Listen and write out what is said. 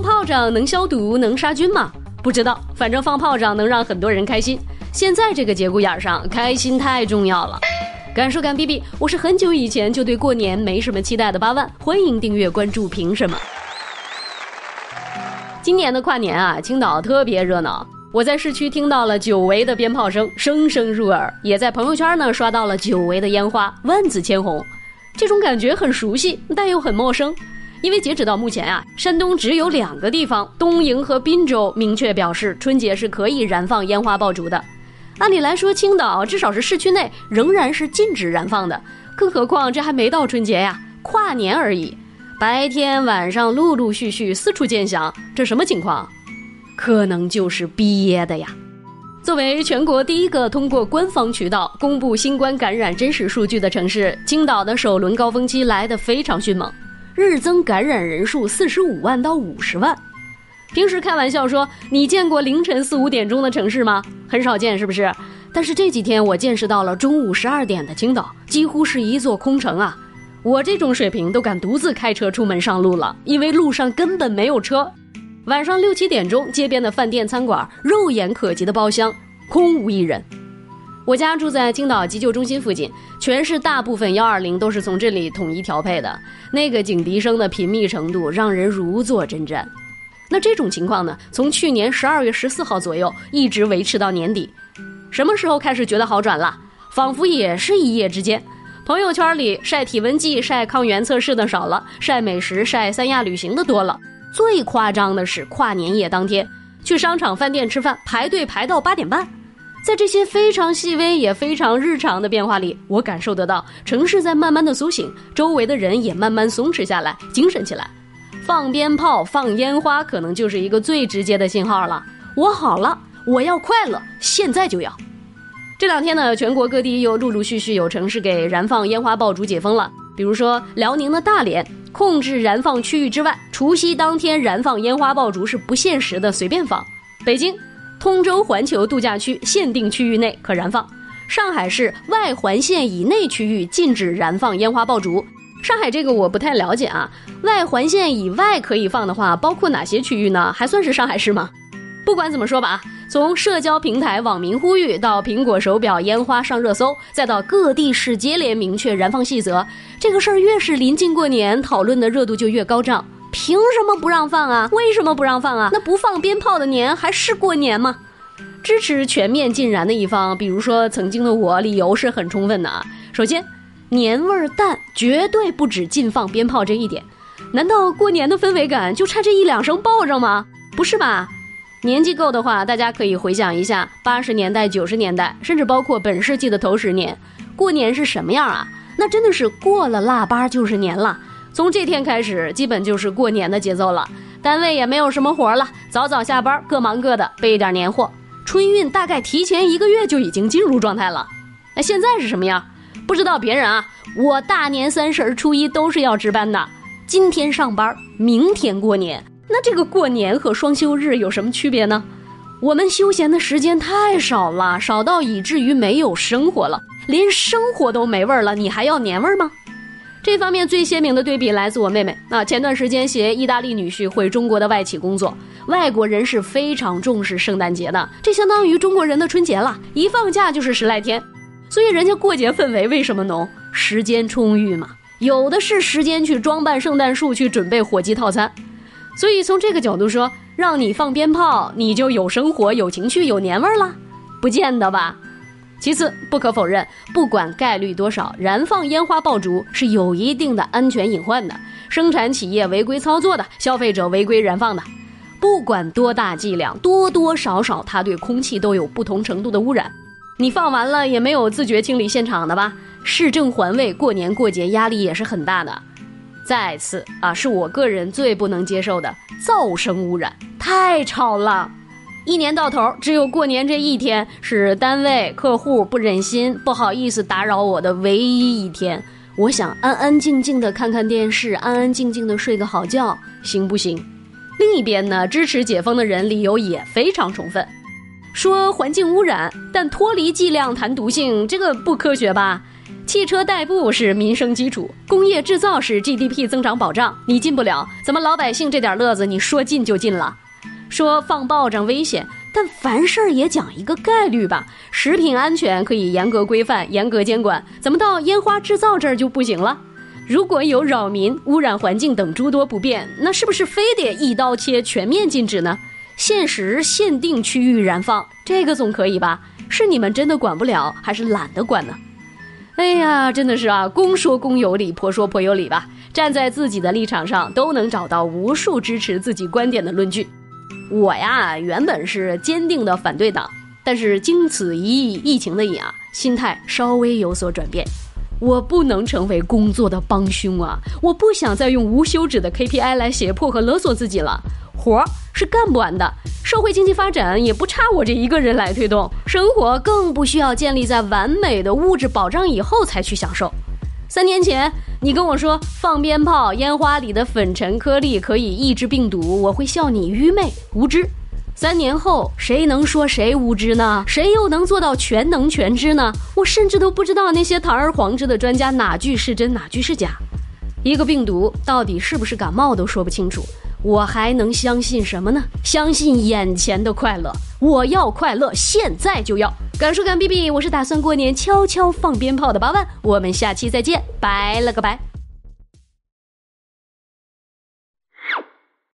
放炮仗能消毒能杀菌吗？不知道，反正放炮仗能让很多人开心。现在这个节骨眼上，开心太重要了。感受感 B B，我是很久以前就对过年没什么期待的八万，欢迎订阅关注。凭什么？今年的跨年啊，青岛特别热闹。我在市区听到了久违的鞭炮声，声声入耳；也在朋友圈呢刷到了久违的烟花，万紫千红。这种感觉很熟悉，但又很陌生。因为截止到目前啊，山东只有两个地方东营和滨州明确表示春节是可以燃放烟花爆竹的。按理来说，青岛至少是市区内仍然是禁止燃放的。更何况这还没到春节呀，跨年而已。白天晚上陆陆续续四处见响，这什么情况？可能就是憋的呀。作为全国第一个通过官方渠道公布新冠感染真实数据的城市，青岛的首轮高峰期来得非常迅猛。日增感染人数四十五万到五十万，平时开玩笑说你见过凌晨四五点钟的城市吗？很少见，是不是？但是这几天我见识到了中午十二点的青岛，几乎是一座空城啊！我这种水平都敢独自开车出门上路了，因为路上根本没有车。晚上六七点钟，街边的饭店餐馆，肉眼可及的包厢，空无一人。我家住在青岛急救中心附近，全市大部分幺二零都是从这里统一调配的。那个警笛声的频密程度让人如坐针毡。那这种情况呢，从去年十二月十四号左右一直维持到年底。什么时候开始觉得好转了？仿佛也是一夜之间。朋友圈里晒体温计、晒抗原测试的少了，晒美食、晒三亚旅行的多了。最夸张的是跨年夜当天，去商场、饭店吃饭排队排到八点半。在这些非常细微也非常日常的变化里，我感受得到城市在慢慢的苏醒，周围的人也慢慢松弛下来，精神起来。放鞭炮、放烟花，可能就是一个最直接的信号了。我好了，我要快乐，现在就要。这两天呢，全国各地又陆陆续续有城市给燃放烟花爆竹解封了，比如说辽宁的大连，控制燃放区域之外，除夕当天燃放烟花爆竹是不限时的，随便放。北京。通州环球度假区限定区域内可燃放，上海市外环线以内区域禁止燃放烟花爆竹。上海这个我不太了解啊，外环线以外可以放的话，包括哪些区域呢？还算是上海市吗？不管怎么说吧，从社交平台网民呼吁到苹果手表烟花上热搜，再到各地市接连明确燃放细则，这个事儿越是临近过年，讨论的热度就越高涨。凭什么不让放啊？为什么不让放啊？那不放鞭炮的年还是过年吗？支持全面禁燃的一方，比如说曾经的我，理由是很充分的啊。首先，年味儿淡，绝对不止禁放鞭炮这一点。难道过年的氛围感就差这一两声爆仗吗？不是吧？年纪够的话，大家可以回想一下八十年代、九十年代，甚至包括本世纪的头十年，过年是什么样啊？那真的是过了腊八就是年了。从这天开始，基本就是过年的节奏了。单位也没有什么活了，早早下班，各忙各的，备一点年货。春运大概提前一个月就已经进入状态了。那现在是什么样？不知道别人啊，我大年三十、初一都是要值班的。今天上班，明天过年。那这个过年和双休日有什么区别呢？我们休闲的时间太少了，少到以至于没有生活了，连生活都没味儿了，你还要年味儿吗？这方面最鲜明的对比来自我妹妹啊，前段时间携意大利女婿回中国的外企工作，外国人是非常重视圣诞节的，这相当于中国人的春节了，一放假就是十来天，所以人家过节氛围为什么浓？时间充裕嘛，有的是时间去装扮圣诞树，去准备火鸡套餐，所以从这个角度说，让你放鞭炮，你就有生活、有情趣、有年味儿了，不见得吧？其次，不可否认，不管概率多少，燃放烟花爆竹是有一定的安全隐患的。生产企业违规操作的，消费者违规燃放的，不管多大剂量，多多少少它对空气都有不同程度的污染。你放完了也没有自觉清理现场的吧？市政环卫过年过节压力也是很大的。再次啊，是我个人最不能接受的噪声污染，太吵了。一年到头，只有过年这一天是单位客户不忍心、不好意思打扰我的唯一一天。我想安安静静的看看电视，安安静静的睡个好觉，行不行？另一边呢，支持解封的人理由也非常充分，说环境污染，但脱离剂量谈毒性，这个不科学吧？汽车代步是民生基础，工业制造是 GDP 增长保障。你进不了，怎么老百姓这点乐子你说进就进了？说放炮仗危险，但凡事也讲一个概率吧。食品安全可以严格规范、严格监管，怎么到烟花制造这儿就不行了？如果有扰民、污染环境等诸多不便，那是不是非得一刀切、全面禁止呢？限时限定区域燃放，这个总可以吧？是你们真的管不了，还是懒得管呢？哎呀，真的是啊，公说公有理，婆说婆有理吧。站在自己的立场上，都能找到无数支持自己观点的论据。我呀，原本是坚定的反对党，但是经此一役疫情的瘾啊，心态稍微有所转变。我不能成为工作的帮凶啊！我不想再用无休止的 KPI 来胁迫和勒索自己了。活儿是干不完的，社会经济发展也不差我这一个人来推动，生活更不需要建立在完美的物质保障以后才去享受。三年前，你跟我说放鞭炮，烟花里的粉尘颗粒可以抑制病毒，我会笑你愚昧无知。三年后，谁能说谁无知呢？谁又能做到全能全知呢？我甚至都不知道那些堂而皇之的专家哪句是真，哪句是假。一个病毒到底是不是感冒都说不清楚，我还能相信什么呢？相信眼前的快乐，我要快乐，现在就要。敢说敢比比，我是打算过年悄悄放鞭炮的八万，我们下期再见，拜了个拜。